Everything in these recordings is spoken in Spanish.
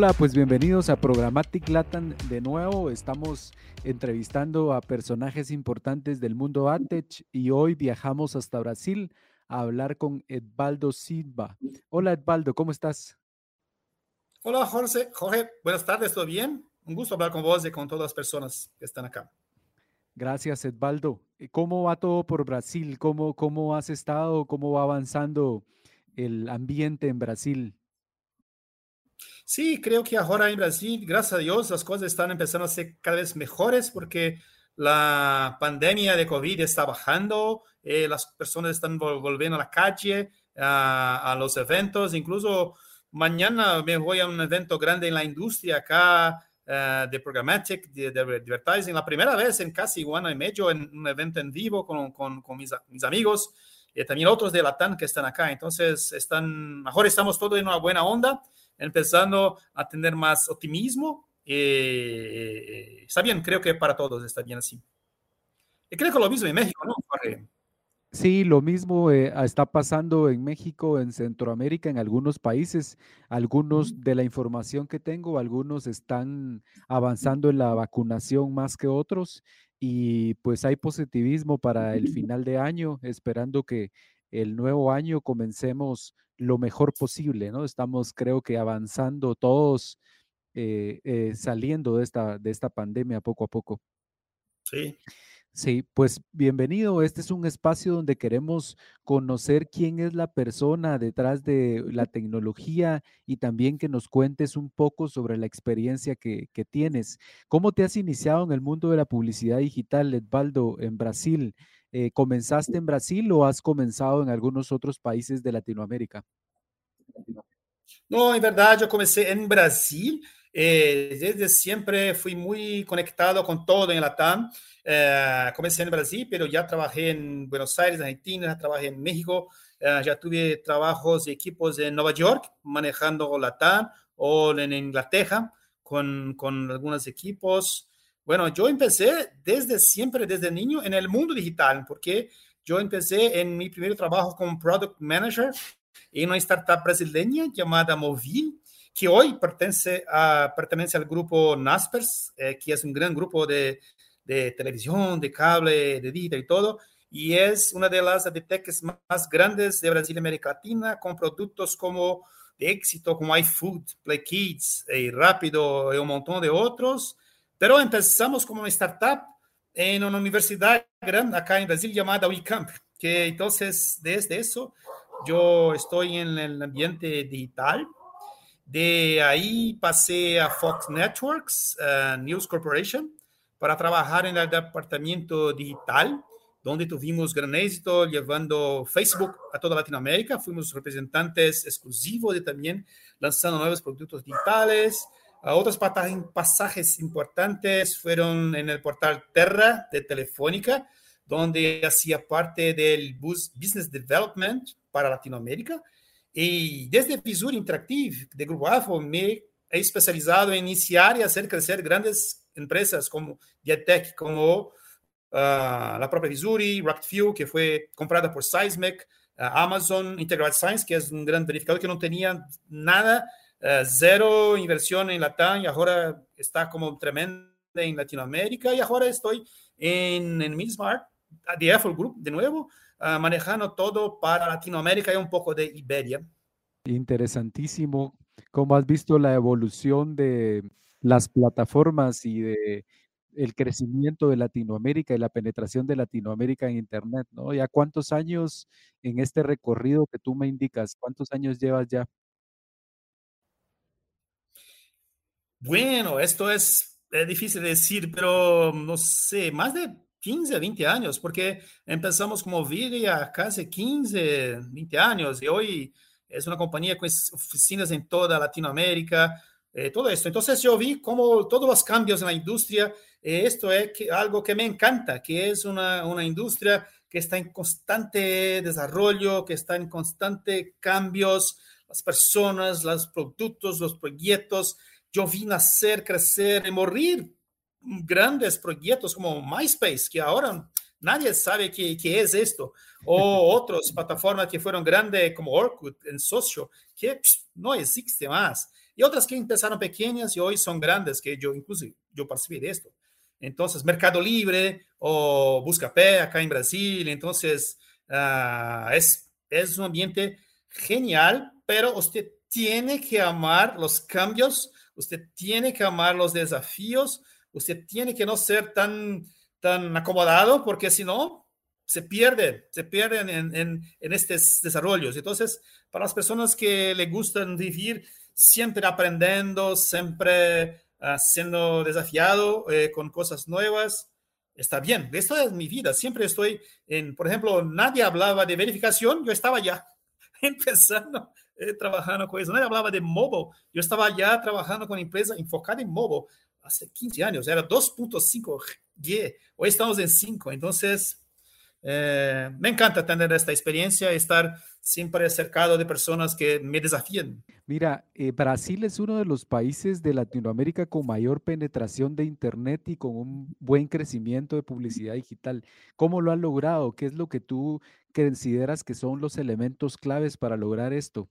Hola, pues bienvenidos a Programmatic Latam de nuevo. Estamos entrevistando a personajes importantes del mundo AdTech y hoy viajamos hasta Brasil a hablar con Edvaldo Silva. Hola Edvaldo, ¿cómo estás? Hola Jorge, Jorge, buenas tardes, ¿todo bien? Un gusto hablar con vos y con todas las personas que están acá. Gracias, Edvaldo. ¿Cómo va todo por Brasil? ¿Cómo, cómo has estado? ¿Cómo va avanzando el ambiente en Brasil? Sí, creo que ahora en Brasil, gracias a Dios, las cosas están empezando a ser cada vez mejores porque la pandemia de COVID está bajando, eh, las personas están volviendo a la calle, a, a, los eventos, incluso mañana me voy a un evento grande en la industria acá uh, de programmatic, de, de, advertising, la primera vez en casi un año y medio en un evento en vivo con, con, con mis, mis, amigos y también otros de Latam que están acá. Entonces, están, mejor estamos todos en una buena onda empezando a tener más optimismo. Eh, está bien, creo que para todos está bien así. Y creo que lo mismo en México, ¿no? Sí, lo mismo eh, está pasando en México, en Centroamérica, en algunos países. Algunos de la información que tengo, algunos están avanzando en la vacunación más que otros y pues hay positivismo para el final de año, esperando que el nuevo año comencemos lo mejor posible, ¿no? Estamos, creo que, avanzando todos, eh, eh, saliendo de esta, de esta pandemia poco a poco. Sí. Sí, pues bienvenido. Este es un espacio donde queremos conocer quién es la persona detrás de la tecnología y también que nos cuentes un poco sobre la experiencia que, que tienes. ¿Cómo te has iniciado en el mundo de la publicidad digital, Edvaldo, en Brasil? Eh, ¿Comenzaste en Brasil o has comenzado en algunos otros países de Latinoamérica? No, en verdad yo comencé en Brasil. Eh, desde siempre fui muy conectado con todo en Latam. Eh, comencé en Brasil, pero ya trabajé en Buenos Aires, Argentina, trabajé en México, eh, ya tuve trabajos y equipos en Nueva York manejando Latam o en Inglaterra con, con algunos equipos. Bueno, yo empecé desde siempre, desde niño, en el mundo digital, porque yo empecé en mi primer trabajo como Product Manager en una startup brasileña llamada Movil, que hoy pertenece, a, pertenece al grupo Naspers, eh, que es un gran grupo de, de, televisión, de cable, de digital y todo, y es una de las adtechs más grandes de Brasil y América Latina, con productos como de éxito, como iFood, Play Kids, y Rápido y un montón de otros pero empezamos como una startup en una universidad grande acá en Brasil llamada Wicamp, que entonces desde eso yo estoy en el ambiente digital. De ahí pasé a Fox Networks, uh, News Corporation, para trabajar en el departamento digital, donde tuvimos gran éxito llevando Facebook a toda Latinoamérica. Fuimos representantes exclusivos de también lanzando nuevos productos digitales. Otros pasajes importantes fueron en el portal Terra de Telefónica, donde hacía parte del Business Development para Latinoamérica. Y desde Visur Interactive de Grupo AFO me he especializado en iniciar y hacer crecer grandes empresas como Diatec, como uh, la propia Visuri, Rockview, que fue comprada por Seismic, uh, Amazon Integral Science, que es un gran verificador que no tenía nada uh, zero inversión en Latam y ahora está como tremenda en Latinoamérica y ahora estoy en, en Midsmart, de Apple Group, de nuevo, uh, manejando todo para Latinoamérica y un poco de Iberia. Interesantísimo. ¿Cómo has visto la evolución de las plataformas y de el crecimiento de Latinoamérica y la penetración de Latinoamérica en Internet, ¿no? ¿Ya cuántos años en este recorrido que tú me indicas? ¿Cuántos años llevas ya? Bueno, esto es, es, difícil de decir, pero no sé, más de 15, 20 años, porque empezamos como Viria casi 15, 20 años y hoy es una compañía con oficinas en toda Latinoamérica, eh, todo esto. Entonces yo vi como todos los cambios en la industria, eh, esto es algo que me encanta, que es una, una industria que está en constante desarrollo, que está en constante cambios, las personas, los productos, los proyectos, yo vi nacer, crecer y morir grandes proyectos como MySpace, que ahora nadie sabe qué, qué es esto, o otras plataformas que fueron grandes como Orkut en socio, que no existe más. Y otras que empezaron pequeñas y hoy son grandes, que yo incluso yo participé de esto. Entonces, Mercado Libre o Buscapé acá en Brasil. Entonces, uh, es, es un ambiente genial, pero usted tiene que amar los cambios, usted tiene que amar los desafíos, usted tiene que no ser tan, tan acomodado, porque si no, se pierde, se pierden en, en, en, estos desarrollos. Entonces, para las personas que le gustan vivir siempre aprendiendo, siempre uh, siendo desafiado eh, con cosas nuevas, está bien. Esto es mi vida. Siempre estoy en, por ejemplo, nadie hablaba de verificación, yo estaba ya empezando trabajando con eso. Nadie hablaba de mobile, yo estaba ya trabajando con empresa enfocada en mobile hace 15 años, era 2.5G, hoy estamos en 5, entonces eh, me encanta tener esta experiencia, estar siempre cercado de personas que me desafían. Mira, eh, Brasil es uno de los países de Latinoamérica con mayor penetración de Internet y con un buen crecimiento de publicidad digital. ¿Cómo lo han logrado? ¿Qué es lo que tú consideras que son los elementos claves para lograr esto?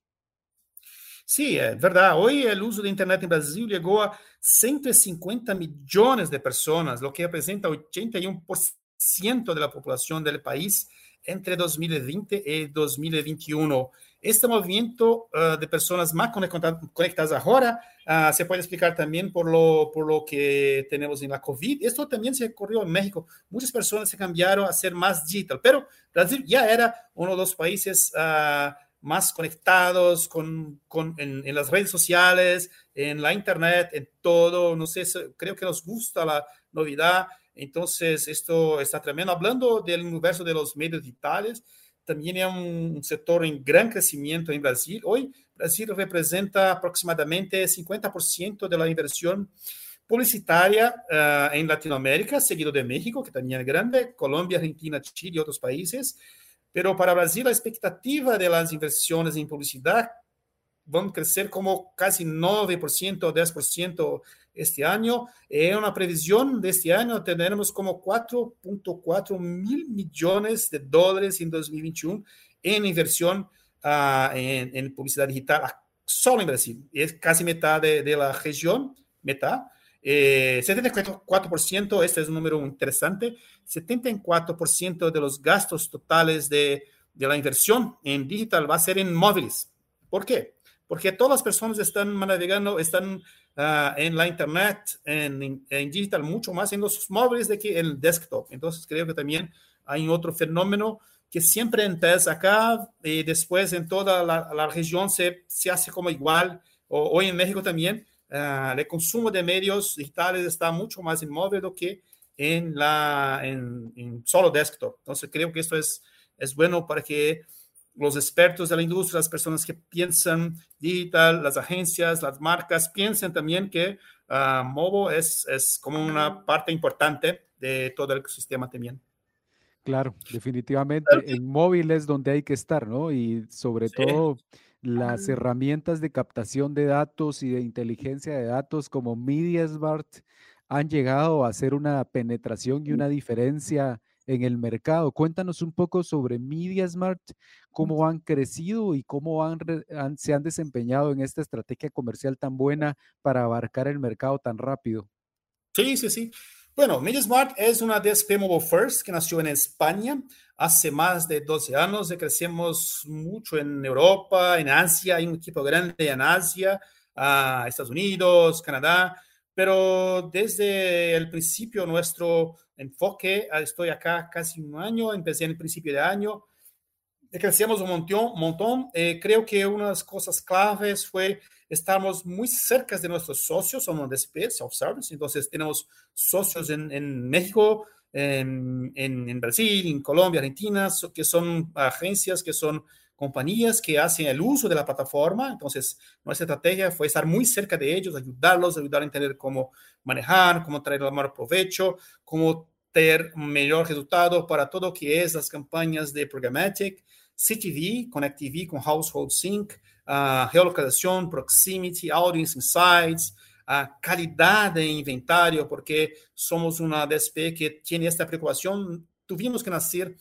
Sí, es verdad. Hoy el uso de Internet en Brasil llegó a 150 millones de personas, lo que representa 81% de la población del país entre 2020 y 2021. Este movimiento uh, de personas más conectadas ahora uh, se puede explicar también por lo, por lo que tenemos en la COVID. Esto también se ocurrió en México. Muchas personas se cambiaron a ser más digital, pero Brasil ya era uno de los países uh, más conectados con, con en, en, las redes sociales, en la internet, en todo. No sé, creo que nos gusta la novedad. Entonces, esto está tremendo. Hablando del universo de los medios digitales, también es un sector en gran crecimiento en Brasil. Hoy, Brasil representa aproximadamente 50% de la inversión publicitaria uh, en Latinoamérica, seguido de México, que también es grande, Colombia, Argentina, Chile y otros países. Pero para Brasil, la expectativa de las inversiones en publicidad van a crecer como casi 9% o 10% este año. En una previsión de este año tendremos como 4.4 mil millones de dólares en 2021 en inversión uh, en, en, publicidad digital solo en Brasil. Es casi mitad de, de la región, mitad. Eh, 74%, este es un número interesante, 74% de los gastos totales de, de la inversión en digital va a ser en móviles. ¿Por qué? Porque todas las personas están navegando, están uh, en la internet, en, en, digital, mucho más en los móviles de que en el desktop. Entonces creo que también hay otro fenómeno que siempre empieza acá y después en toda la, la región se, se, hace como igual. O, hoy en México también uh, el consumo de medios digitales está mucho más en móvil do que en, la, en, en solo desktop. Entonces creo que esto es, es bueno para que los expertos de la industria, las personas que piensan digital, las agencias, las marcas, piensen también que uh, mobile es, es como una parte importante de todo el ecosistema también. Claro, definitivamente. En móvil es donde hay que estar, ¿no? Y sobre sí. todo las herramientas de captación de datos y de inteligencia de datos como MediaSmart han llegado a hacer una penetración y una diferencia en el mercado. Cuéntanos un poco sobre MediaSmart, cómo han crecido y cómo han, han, se han desempeñado en esta estrategia comercial tan buena para abarcar el mercado tan rápido. Sí, sí, sí. Bueno, MediaSmart es una DSP Mobile First que nació en España. Hace más de 12 años. Crecemos mucho en Europa, en Asia, hay un equipo grande en Asia, a Estados Unidos, Canadá, pero desde el principio nuestro enfoque, ah, estoy acá casi un año, empecé en el principio de año, crecemos un montón, montón. Eh, creo que una de las cosas claves fue estamos muy cerca de nuestros socios, somos DSP, self-service, entonces tenemos socios en, en México, en, en, en, Brasil, en Colombia, Argentina, que son agencias, que son compañías que hacen el uso de la plataforma. Entonces, nuestra estrategia fue estar muy cerca de ellos, ayudarlos, ayudar a entender cómo manejar, cómo traer el mayor provecho, cómo tener mejor resultado para todo lo que es las campañas de programmatic, CTV, Connect TV con Household Sync, uh, geolocalización, proximity, audience insights, uh, calidad de inventario, porque somos una DSP que tiene esta preocupación. Tuvimos que nacer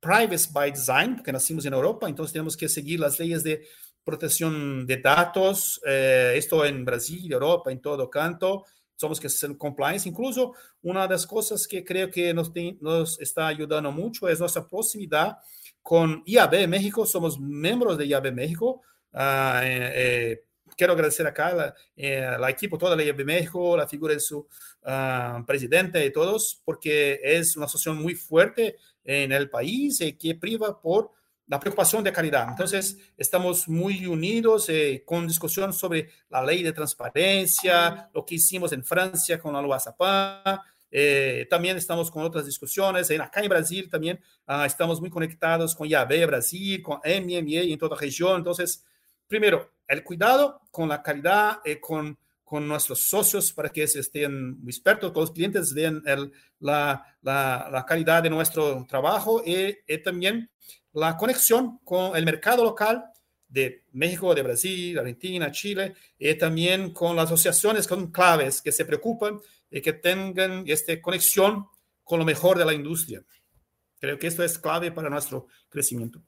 privacy by design, porque nacimos en Europa, entonces tenemos que seguir las leyes de protección de datos, eh, esto en Brasil, Europa, en todo canto, somos que ser compliance. Incluso una de las cosas que creo que nos, nos está ayudando mucho es nuestra proximidad con IAB México, somos miembros de IAB México. Uh, eh, quiero agradecer acá la, eh, equipo, toda la IAB México, la figura de su uh, presidente y todos, porque es una asociación muy fuerte en el país y que priva por la preocupación de calidad. Entonces, estamos muy unidos eh, con discusión sobre la ley de transparencia, lo que hicimos en Francia con la loi Eh, también estamos con otras discusiones. En, acá en Brasil también uh, estamos muy conectados con IAB Brasil, con MMA en toda la región. Entonces, primero, el cuidado con la calidad, eh, con con nuestros socios para que estén expertos, con los clientes vean el, la, la, la, calidad de nuestro trabajo y, y, también la conexión con el mercado local de México, de Brasil, Argentina, Chile, y también con las asociaciones con claves que se preocupan y que tengan esta conexión con lo mejor de la industria. Creo que esto es clave para nuestro crecimiento.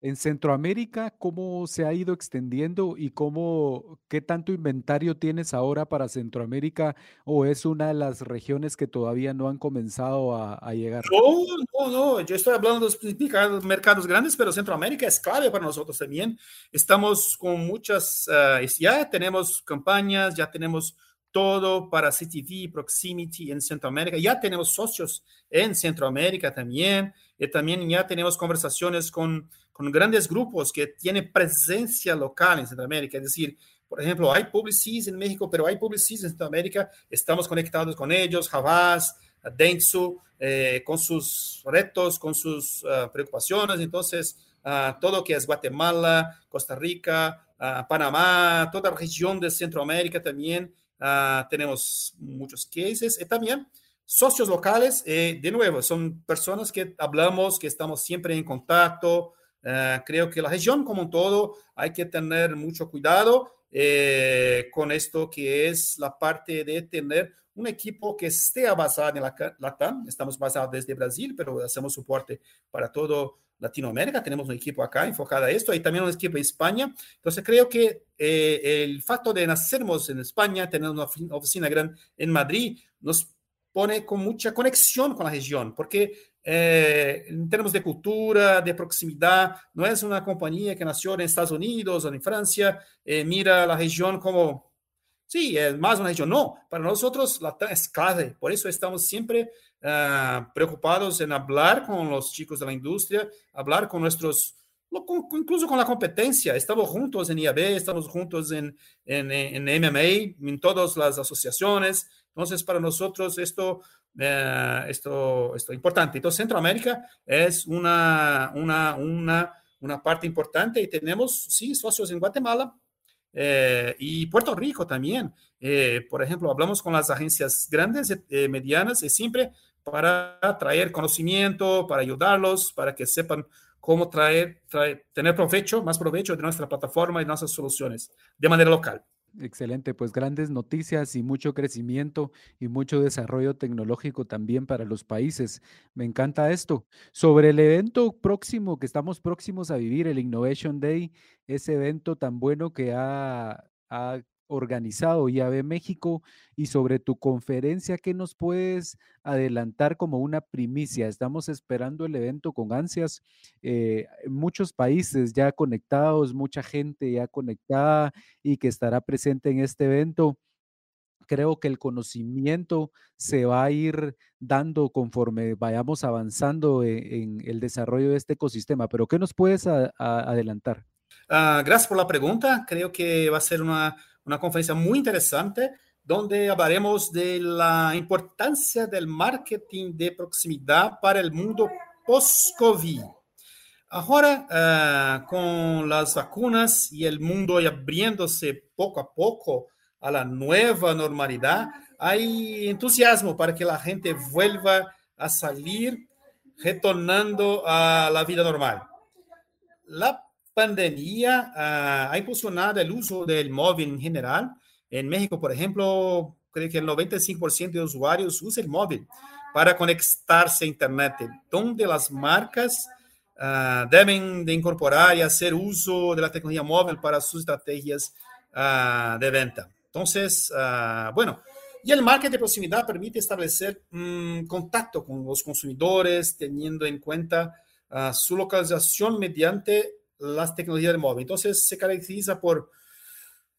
En Centroamérica, ¿cómo se ha ido extendiendo y cómo, qué tanto inventario tienes ahora para Centroamérica o es una de las regiones que todavía no han comenzado a, a llegar? No, no, no, yo estoy hablando de los mercados grandes, pero Centroamérica es clave para nosotros también. Estamos con muchas, uh, ya tenemos campañas, ya tenemos todo para CTV, Proximity en Centroamérica. Ya tenemos socios en Centroamérica también. Y también ya tenemos conversaciones con con grandes grupos que tienen presencia local en Centroamérica. Es decir, por ejemplo, hay Publicis en México, pero hay Publicis en Centroamérica. Estamos conectados con ellos, Havas, Dentsu, eh, con sus retos, con sus uh, preocupaciones. Entonces, uh, todo que es Guatemala, Costa Rica, uh, Panamá, toda la región de Centroamérica también tenemos muchos cases. Y también socios locales, eh, de nuevo, son personas que hablamos, que estamos siempre en contacto, Uh, creo que la región como un todo hay que tener mucho cuidado eh, con esto que es la parte de tener un equipo que esté basado en la LATAM. Estamos basados desde Brasil, pero hacemos soporte para todo Latinoamérica. Tenemos un equipo acá enfocado a esto y también un equipo en España. Entonces creo que eh, el facto de nacernos en España, tener una oficina grande en Madrid, nos pone con mucha conexión con la región, porque eh, en términos de cultura, de proximidad, no es una compañía que nació en Estados Unidos o en Francia, eh, mira la región como, sí, es más una región, no, para nosotros es clave, por eso estamos siempre uh, preocupados en hablar con los chicos de la industria, hablar con nuestros incluso con la competencia. Estamos juntos en IAB, estamos juntos en, en, en MMA, en todas las asociaciones. Entonces, para nosotros esto eh, esto, esto importante. Entonces, Centroamérica es una, una, una, una parte importante y tenemos, sí, socios en Guatemala eh, y Puerto Rico también. Eh, por ejemplo, hablamos con las agencias grandes, eh, medianas, y siempre para traer conocimiento, para ayudarlos, para que sepan cómo traer, traer, tener provecho, más provecho de nuestra plataforma y nuestras soluciones de manera local. Excelente, pues grandes noticias y mucho crecimiento y mucho desarrollo tecnológico también para los países. Me encanta esto. Sobre el evento próximo que estamos próximos a vivir, el Innovation Day, ese evento tan bueno que ha, ha organizado IAB México y sobre tu conferencia, ¿qué nos puedes adelantar como una primicia? Estamos esperando el evento con ansias, eh, muchos países ya conectados, mucha gente ya conectada y que estará presente en este evento. Creo que el conocimiento se va a ir dando conforme vayamos avanzando e, en, el desarrollo de este ecosistema, pero ¿qué nos puedes adelantar? Uh, gracias por la pregunta. Creo que va a ser una una conferencia muy interesante donde hablaremos de la importancia del marketing de proximidad para el mundo post-COVID. Ahora, uh, con las vacunas y el mundo abriéndose poco a poco a la nueva normalidad, hay entusiasmo para que la gente vuelva a salir retornando a la vida normal. La pandemia uh, ha impulsionado el uso del móvil en general. En México, por ejemplo, creo que el 95% de usuarios usa el móvil para conectarse a Internet, donde las marcas uh, deben de incorporar y hacer uso de la tecnología móvil para sus estrategias uh, de venta. Entonces, bueno, y el marketing de proximidad permite establecer um, contacto con los consumidores, teniendo en cuenta su localización mediante las tecnologías del móvil. Entonces, se caracteriza por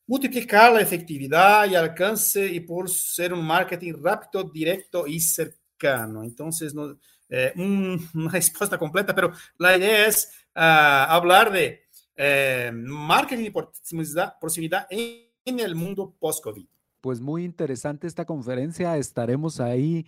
multiplicar la efectividad y alcance y por ser un marketing rápido, directo y cercano. Entonces, no, eh, un, una respuesta completa, pero la idea es uh, hablar de eh, marketing y proximidad, proximidad en, en el mundo post-COVID. Pues muy interesante esta conferencia. Estaremos ahí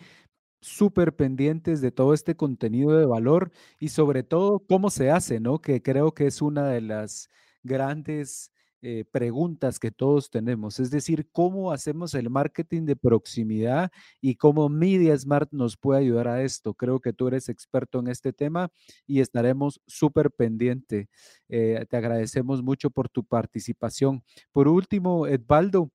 súper pendientes de todo este contenido de valor y sobre todo cómo se hace, ¿no? Que creo que es una de las grandes eh, preguntas que todos tenemos, es decir, cómo hacemos el marketing de proximidad y cómo Media Smart nos puede ayudar a esto. Creo que tú eres experto en este tema y estaremos súper pendiente. Eh, te agradecemos mucho por tu participación. Por último, Edvaldo,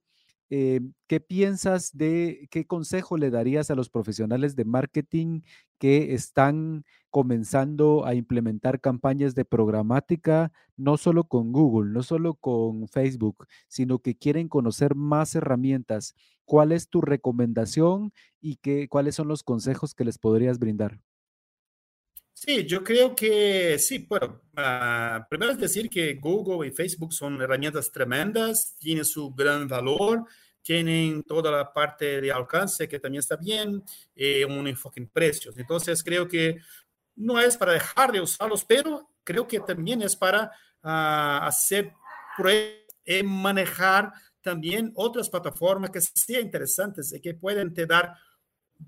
eh, ¿qué piensas de qué consejo le darías a los profesionales de marketing que están comenzando a implementar campañas de programática, no solo con Google, no solo con Facebook, sino que quieren conocer más herramientas? ¿Cuál es tu recomendación y qué, cuáles son los consejos que les podrías brindar? Sí, yo creo que sí. Bueno, uh, primero es decir que Google y Facebook son herramientas tremendas, tienen su gran valor, tienen toda la parte de alcance que también está bien, eh, un enfoque en precios. Entonces, creo que no es para dejar de usarlos, pero creo que también es para uh, hacer pruebas y manejar también otras plataformas que sean interesantes y que pueden te dar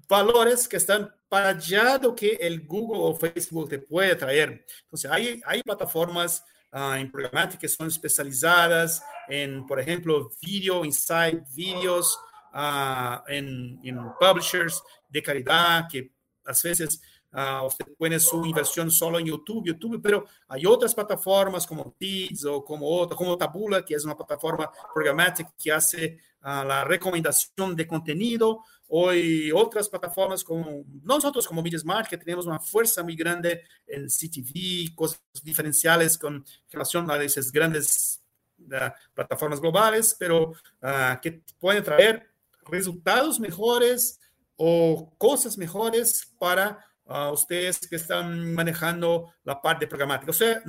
valores que están para allá de que el Google o Facebook te puede traer. Entonces, hay, hay plataformas uh, en programática que son especializadas en, por ejemplo, video, inside videos, uh, en, en, publishers de calidad que a veces uh, usted pone su inversión solo en YouTube, YouTube, pero hay otras plataformas como Teads o como otra, como Tabula, que es una plataforma programática que hace la recomendación de contenido. Hoy otras plataformas como nosotros como MediaSmart, que tenemos una fuerza muy grande en CTV, cosas diferenciales con relación a esas grandes uh, plataformas globales, pero uh, que pueden traer resultados mejores o cosas mejores para uh, ustedes que están manejando la parte programática. O sea,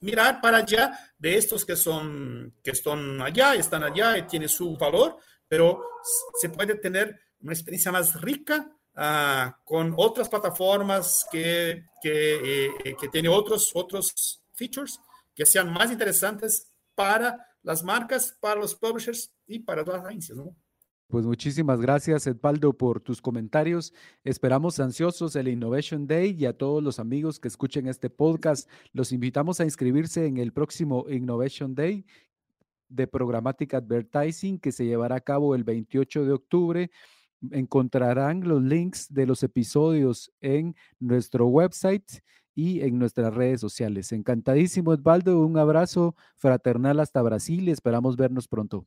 mirar para allá de estos que son que están allá, están allá y tienen su valor, pero se puede tener una experiencia más rica uh, con otras plataformas que, que, eh, que tienen otros, otros features que sean más interesantes para las marcas, para los publishers y para las agencias. ¿no? Pues muchísimas gracias, Edvaldo, por tus comentarios. Esperamos ansiosos el Innovation Day y a todos los amigos que escuchen este podcast, los invitamos a inscribirse en el próximo Innovation Day de Programmatic Advertising que se llevará a cabo el 28 de octubre encontrarán los links de los episodios en nuestro website y en nuestras redes sociales. Encantadísimo, Edvaldo. Un abrazo fraternal hasta Brasil y esperamos vernos pronto.